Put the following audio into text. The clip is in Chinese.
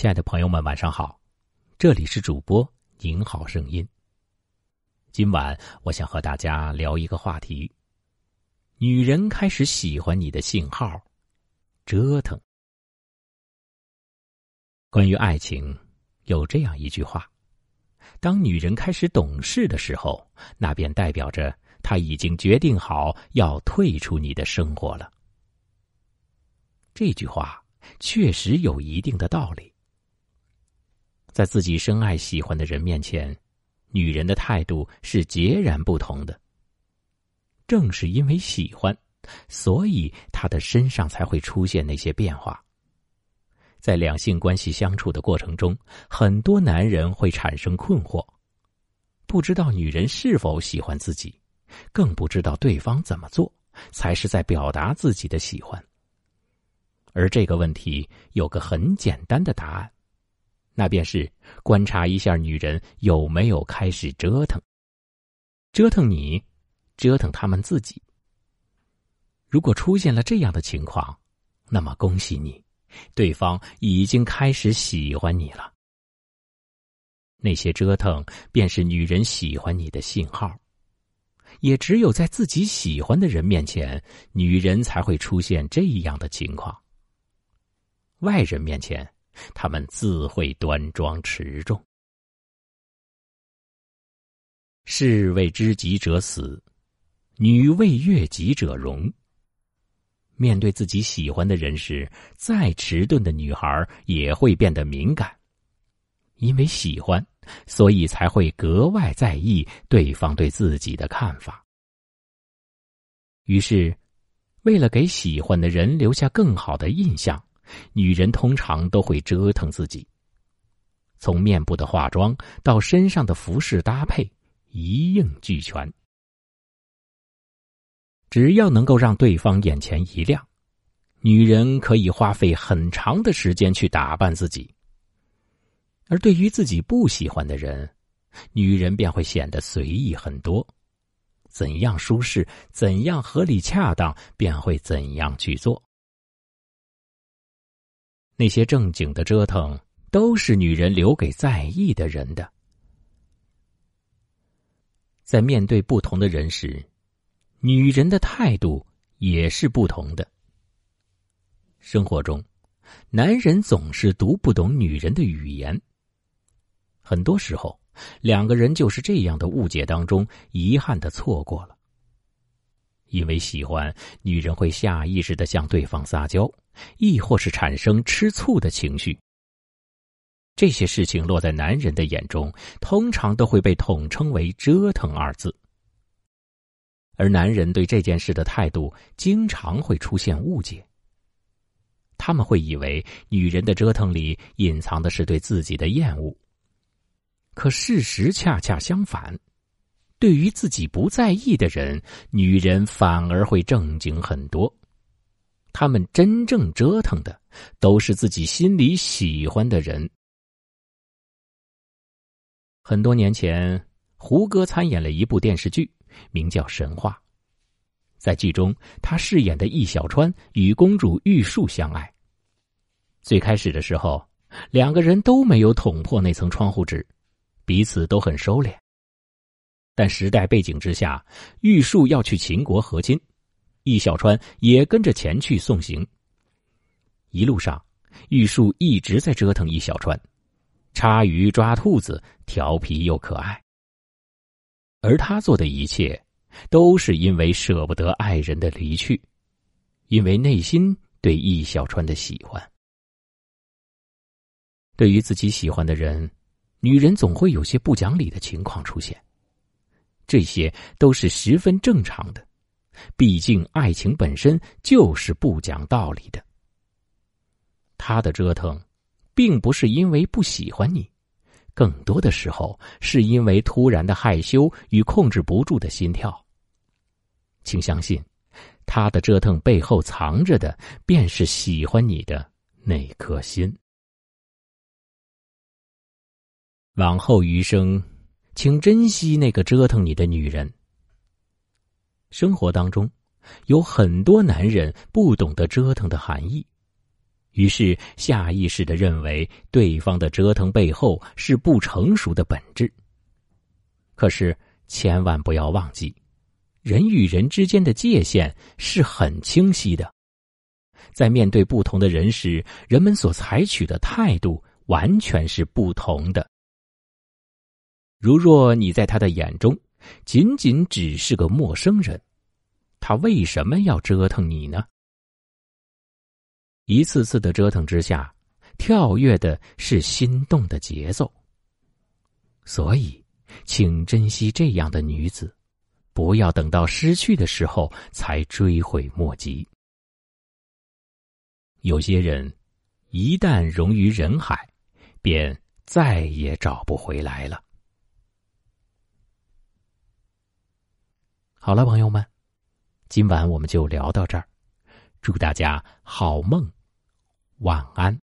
亲爱的朋友们，晚上好，这里是主播您好声音。今晚我想和大家聊一个话题：女人开始喜欢你的信号，折腾。关于爱情，有这样一句话：当女人开始懂事的时候，那便代表着她已经决定好要退出你的生活了。这句话确实有一定的道理。在自己深爱、喜欢的人面前，女人的态度是截然不同的。正是因为喜欢，所以她的身上才会出现那些变化。在两性关系相处的过程中，很多男人会产生困惑，不知道女人是否喜欢自己，更不知道对方怎么做才是在表达自己的喜欢。而这个问题有个很简单的答案。那便是观察一下女人有没有开始折腾，折腾你，折腾他们自己。如果出现了这样的情况，那么恭喜你，对方已经开始喜欢你了。那些折腾便是女人喜欢你的信号，也只有在自己喜欢的人面前，女人才会出现这样的情况。外人面前。他们自会端庄持重。士为知己者死，女为悦己者容。面对自己喜欢的人时，再迟钝的女孩也会变得敏感，因为喜欢，所以才会格外在意对方对自己的看法。于是，为了给喜欢的人留下更好的印象。女人通常都会折腾自己，从面部的化妆到身上的服饰搭配，一应俱全。只要能够让对方眼前一亮，女人可以花费很长的时间去打扮自己。而对于自己不喜欢的人，女人便会显得随意很多，怎样舒适、怎样合理恰当，便会怎样去做。那些正经的折腾，都是女人留给在意的人的。在面对不同的人时，女人的态度也是不同的。生活中，男人总是读不懂女人的语言。很多时候，两个人就是这样的误解当中，遗憾的错过了。因为喜欢，女人会下意识的向对方撒娇。亦或是产生吃醋的情绪，这些事情落在男人的眼中，通常都会被统称为“折腾”二字。而男人对这件事的态度，经常会出现误解。他们会以为女人的折腾里隐藏的是对自己的厌恶，可事实恰恰相反，对于自己不在意的人，女人反而会正经很多。他们真正折腾的，都是自己心里喜欢的人。很多年前，胡歌参演了一部电视剧，名叫《神话》。在剧中，他饰演的易小川与公主玉树相爱。最开始的时候，两个人都没有捅破那层窗户纸，彼此都很收敛。但时代背景之下，玉树要去秦国和亲。易小川也跟着前去送行。一路上，玉树一直在折腾易小川，插鱼抓兔子，调皮又可爱。而他做的一切，都是因为舍不得爱人的离去，因为内心对易小川的喜欢。对于自己喜欢的人，女人总会有些不讲理的情况出现，这些都是十分正常的。毕竟，爱情本身就是不讲道理的。他的折腾，并不是因为不喜欢你，更多的时候是因为突然的害羞与控制不住的心跳。请相信，他的折腾背后藏着的，便是喜欢你的那颗心。往后余生，请珍惜那个折腾你的女人。生活当中，有很多男人不懂得折腾的含义，于是下意识的认为对方的折腾背后是不成熟的本质。可是千万不要忘记，人与人之间的界限是很清晰的，在面对不同的人时，人们所采取的态度完全是不同的。如若你在他的眼中仅仅只是个陌生人，他为什么要折腾你呢？一次次的折腾之下，跳跃的是心动的节奏。所以，请珍惜这样的女子，不要等到失去的时候才追悔莫及。有些人，一旦融于人海，便再也找不回来了。好了，朋友们，今晚我们就聊到这儿，祝大家好梦。晚安。